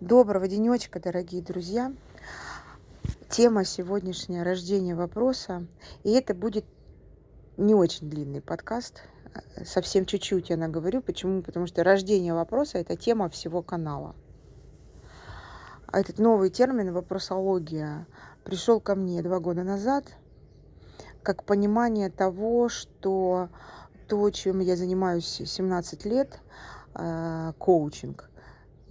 Доброго денечка, дорогие друзья. Тема сегодняшняя – рождение вопроса. И это будет не очень длинный подкаст. Совсем чуть-чуть я наговорю. Почему? Потому что рождение вопроса – это тема всего канала. Этот новый термин «вопросология» пришел ко мне два года назад как понимание того, что то, чем я занимаюсь 17 лет, э, коучинг –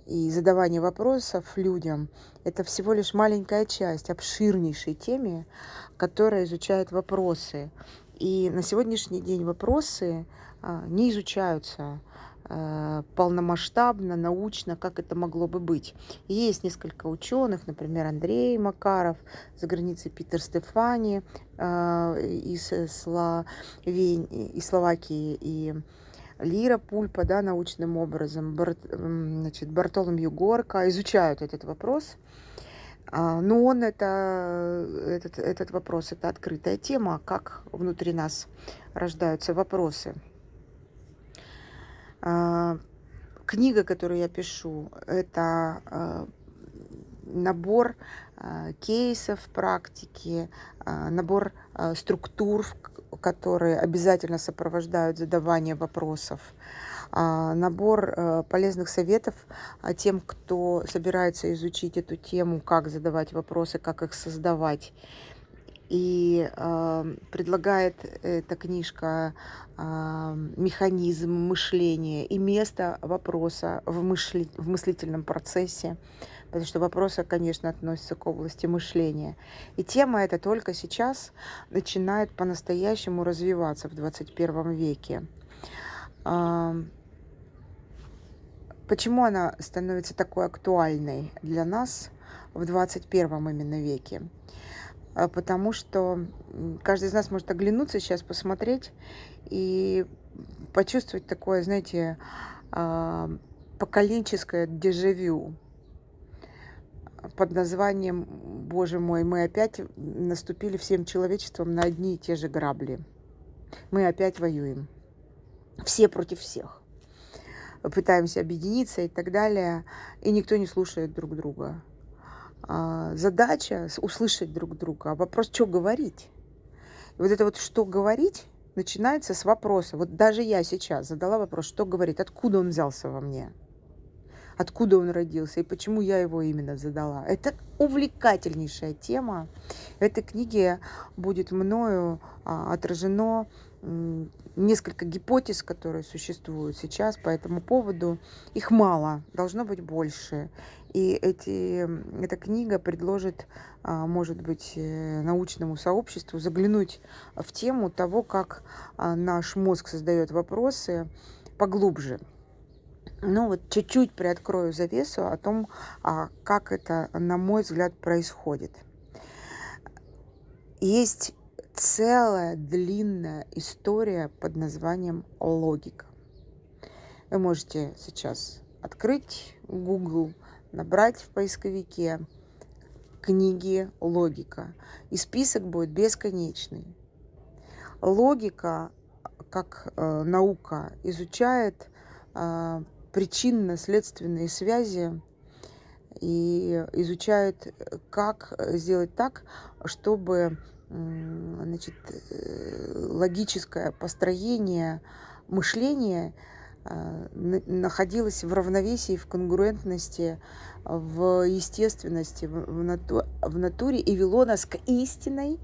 и задавание вопросов людям – это всего лишь маленькая часть обширнейшей темы, которая изучает вопросы. И на сегодняшний день вопросы а, не изучаются а, полномасштабно, научно, как это могло бы быть. Есть несколько ученых, например, Андрей Макаров, за границей Питер Стефани а, из, Словени, из Словакии и Лира Пульпа, да, научным образом, Бар, значит, Бартоломью Горка изучают этот вопрос. А, но он это, этот, этот вопрос, это открытая тема, как внутри нас рождаются вопросы. А, книга, которую я пишу, это а, набор кейсов практики, набор структур, которые обязательно сопровождают задавание вопросов, а, набор э, полезных советов тем, кто собирается изучить эту тему, как задавать вопросы, как их создавать. И э, предлагает эта книжка э, механизм мышления и место вопроса в, мысли, в мыслительном процессе потому что вопросы, конечно, относятся к области мышления. И тема эта только сейчас начинает по-настоящему развиваться в 21 веке. Почему она становится такой актуальной для нас в 21 именно веке? А потому что каждый из нас может оглянуться сейчас, посмотреть и почувствовать такое, знаете, поколенческое дежавю под названием «Боже мой, мы опять наступили всем человечеством на одни и те же грабли. Мы опять воюем. Все против всех. Пытаемся объединиться и так далее, и никто не слушает друг друга. А задача услышать друг друга, а вопрос, что говорить. И вот это вот что говорить начинается с вопроса. Вот даже я сейчас задала вопрос, что говорить, откуда он взялся во мне – откуда он родился и почему я его именно задала. Это увлекательнейшая тема. В этой книге будет мною а, отражено несколько гипотез, которые существуют сейчас по этому поводу. Их мало, должно быть больше. И эти, эта книга предложит, а, может быть, э, научному сообществу заглянуть в тему того, как а, наш мозг создает вопросы поглубже. Ну вот чуть-чуть приоткрою завесу о том, а, как это, на мой взгляд, происходит. Есть целая длинная история под названием логика. Вы можете сейчас открыть Google, набрать в поисковике книги логика, и список будет бесконечный. Логика, как э, наука, изучает э, причинно-следственные связи и изучают, как сделать так, чтобы значит, э, логическое построение мышления э, находилось в равновесии, в конгруентности, в естественности, в, нату в натуре и вело нас к истинной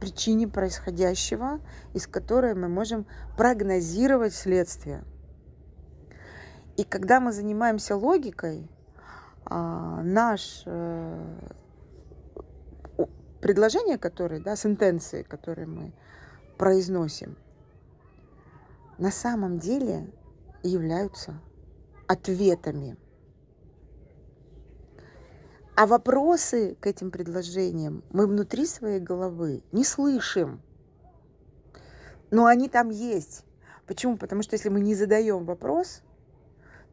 причине происходящего, из которой мы можем прогнозировать следствие. И когда мы занимаемся логикой, а, наш э, предложения, которые, да, сентенции, которые мы произносим, на самом деле являются ответами. А вопросы к этим предложениям мы внутри своей головы не слышим. Но они там есть. Почему? Потому что если мы не задаем вопрос,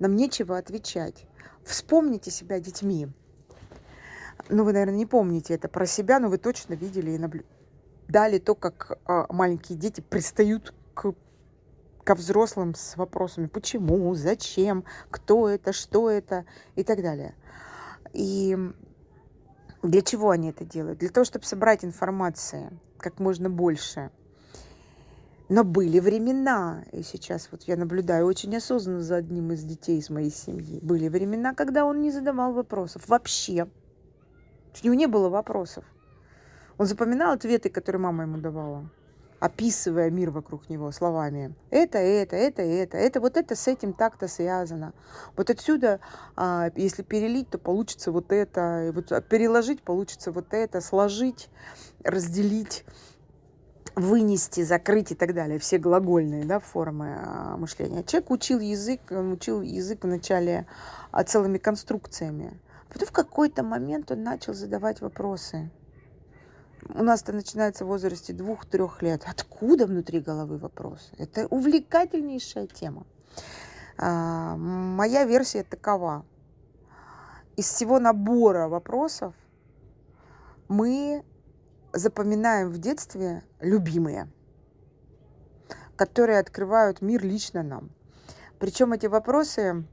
нам нечего отвечать. Вспомните себя детьми. Ну, вы, наверное, не помните это про себя, но вы точно видели и наблюдали то, как а, маленькие дети пристают к ко взрослым с вопросами почему, зачем, кто это, что это и так далее. И для чего они это делают? Для того, чтобы собрать информации как можно больше. Но были времена, и сейчас вот я наблюдаю очень осознанно за одним из детей из моей семьи, были времена, когда он не задавал вопросов вообще. У него не было вопросов. Он запоминал ответы, которые мама ему давала описывая мир вокруг него словами. Это, это, это, это, это, вот это с этим так-то связано. Вот отсюда, а, если перелить, то получится вот это, и вот переложить получится вот это, сложить, разделить вынести, закрыть и так далее, все глагольные да, формы а, мышления. Человек учил язык, он учил язык вначале а, целыми конструкциями. Потом в какой-то момент он начал задавать вопросы у нас это начинается в возрасте двух-трех лет. Откуда внутри головы вопрос? Это увлекательнейшая тема. А, моя версия такова. Из всего набора вопросов мы запоминаем в детстве любимые, которые открывают мир лично нам. Причем эти вопросы,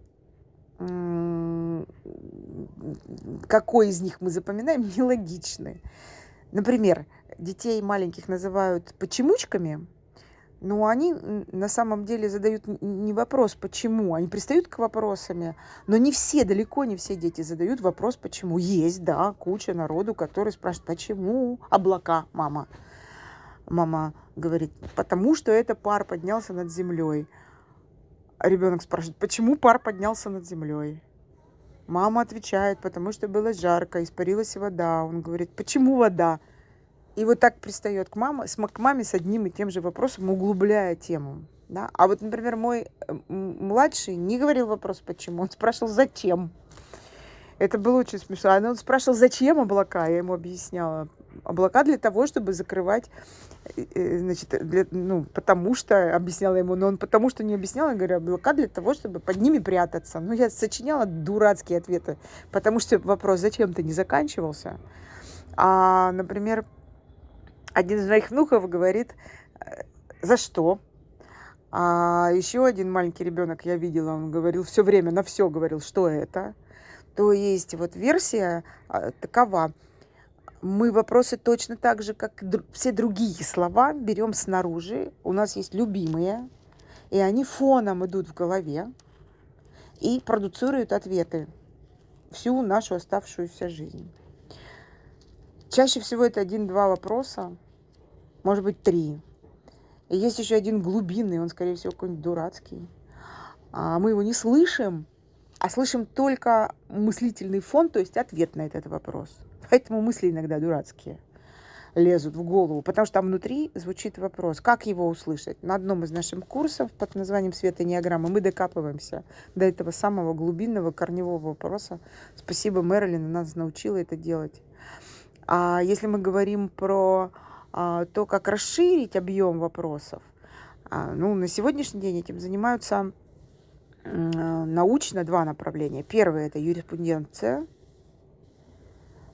какой из них мы запоминаем, нелогичны. Например, детей маленьких называют почемучками, но они на самом деле задают не вопрос «почему?», они пристают к вопросами, но не все, далеко не все дети задают вопрос «почему?». Есть, да, куча народу, который спрашивает «почему облака, мама?». Мама говорит «потому что это пар поднялся над землей». Ребенок спрашивает «почему пар поднялся над землей?». Мама отвечает, потому что было жарко, испарилась вода. Он говорит, почему вода? И вот так пристает к, маме, к маме с одним и тем же вопросом, углубляя тему. Да? А вот, например, мой младший не говорил вопрос «почему?», он спрашивал «зачем?». Это было очень смешно. Он спрашивал, зачем облака, я ему объясняла. Облака для того, чтобы закрывать, э, э, значит, для, ну, потому что, объясняла ему, но он потому что не объяснял, я говорю, облака для того, чтобы под ними прятаться. Ну, я сочиняла дурацкие ответы, потому что вопрос зачем-то не заканчивался. А, например, один из моих внуков говорит, «Э, за что? А еще один маленький ребенок я видела, он говорил все время, на все говорил, что это. То есть вот версия а, такова. Мы вопросы точно так же, как все другие слова, берем снаружи. У нас есть любимые, и они фоном идут в голове и продуцируют ответы всю нашу оставшуюся жизнь. Чаще всего это один-два вопроса, может быть, три. И есть еще один глубинный, он, скорее всего, какой-нибудь дурацкий. А мы его не слышим, а слышим только мыслительный фон, то есть ответ на этот вопрос. Поэтому мысли иногда дурацкие лезут в голову, потому что там внутри звучит вопрос, как его услышать. На одном из наших курсов под названием «Света неограммы» мы докапываемся до этого самого глубинного корневого вопроса. Спасибо, Мэрилин, нас научила это делать. А если мы говорим про то, как расширить объем вопросов, а, ну, на сегодняшний день этим занимаются Э, научно два направления. Первое – это юриспруденция,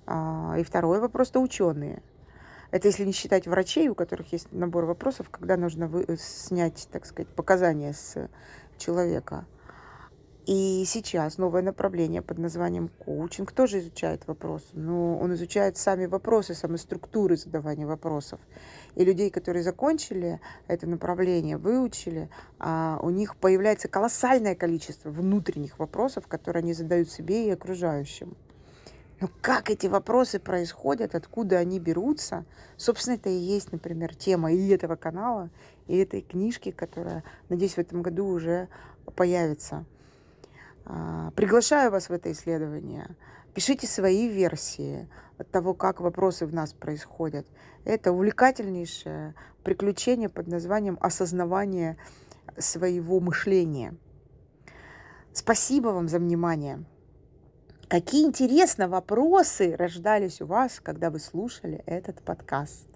а, и второе – вопрос просто ученые. Это если не считать врачей, у которых есть набор вопросов, когда нужно вы, э, снять, так сказать, показания с человека. И сейчас новое направление под названием коучинг тоже изучает вопросы. Но он изучает сами вопросы, сами структуры задавания вопросов. И людей, которые закончили это направление, выучили, а у них появляется колоссальное количество внутренних вопросов, которые они задают себе и окружающим. Но как эти вопросы происходят, откуда они берутся, собственно, это и есть, например, тема и этого канала, и этой книжки, которая, надеюсь, в этом году уже появится. А, приглашаю вас в это исследование. Пишите свои версии того, как вопросы в нас происходят. Это увлекательнейшее приключение под названием осознавание своего мышления. Спасибо вам за внимание. Какие интересные вопросы рождались у вас, когда вы слушали этот подкаст.